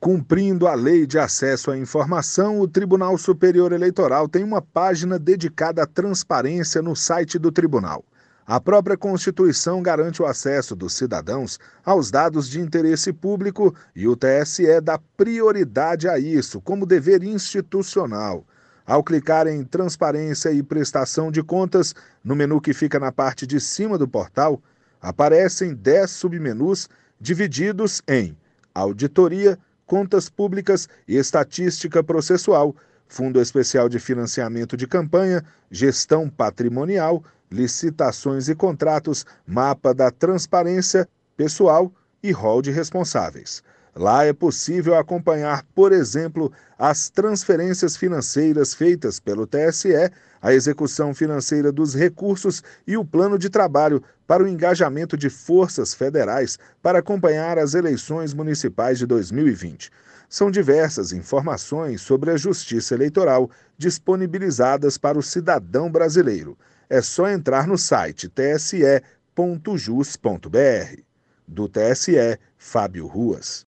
Cumprindo a lei de acesso à informação, o Tribunal Superior Eleitoral tem uma página dedicada à transparência no site do tribunal. A própria Constituição garante o acesso dos cidadãos aos dados de interesse público e o TSE dá prioridade a isso como dever institucional. Ao clicar em Transparência e Prestação de Contas, no menu que fica na parte de cima do portal, aparecem 10 submenus divididos em Auditoria, Contas Públicas e Estatística Processual, Fundo Especial de Financiamento de Campanha, Gestão Patrimonial, Licitações e Contratos, Mapa da Transparência, Pessoal e Rol de Responsáveis. Lá é possível acompanhar, por exemplo, as transferências financeiras feitas pelo TSE, a execução financeira dos recursos e o plano de trabalho para o engajamento de forças federais para acompanhar as eleições municipais de 2020. São diversas informações sobre a justiça eleitoral disponibilizadas para o cidadão brasileiro. É só entrar no site tse.jus.br. Do TSE, Fábio Ruas.